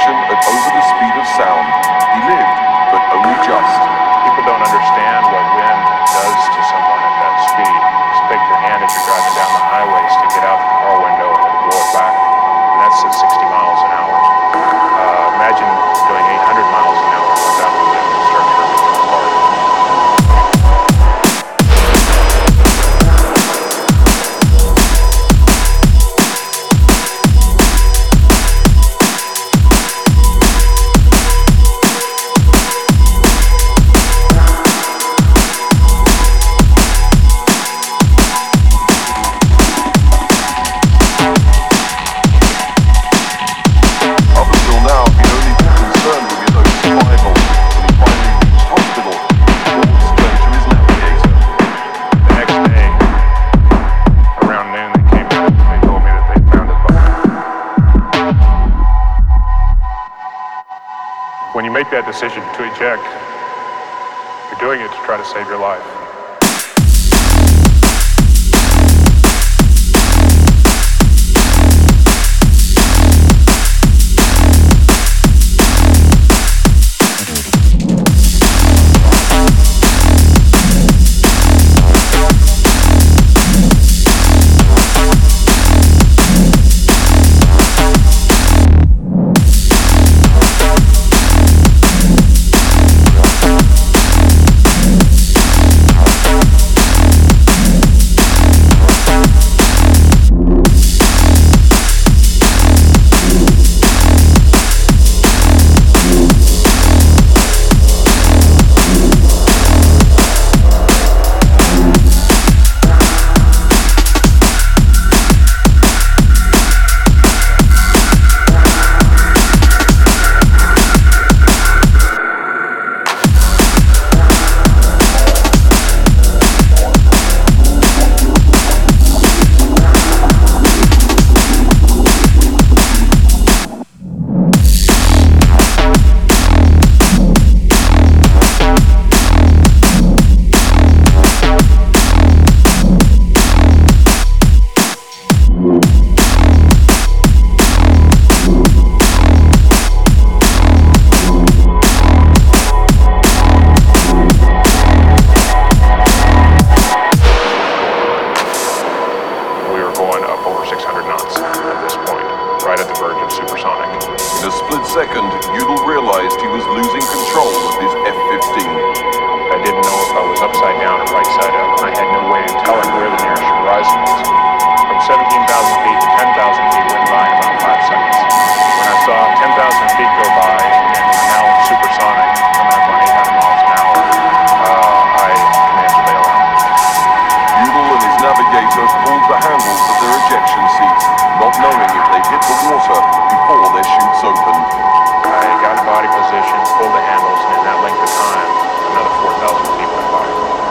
attention over make that decision to eject, you're doing it to try to save your life. Verge of supersonic. In a split second, Udall realized he was losing control of his F-15. I didn't know if I was upside down or right side up. I had no way of telling where the nearest horizon was. From 17,000 feet to 10,000 feet went by in about five seconds. When I saw 10,000 feet go by and we're now supersonic, coming up on 800 miles an hour, uh, I command to bail out. Udall and his navigator pulled the handles of their ejection seats, not knowing the water before their chutes opened. I got in body position, pulled the handles, and in that length of time, another 4,000 feet went by.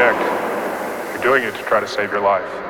Eject, you're doing it to try to save your life.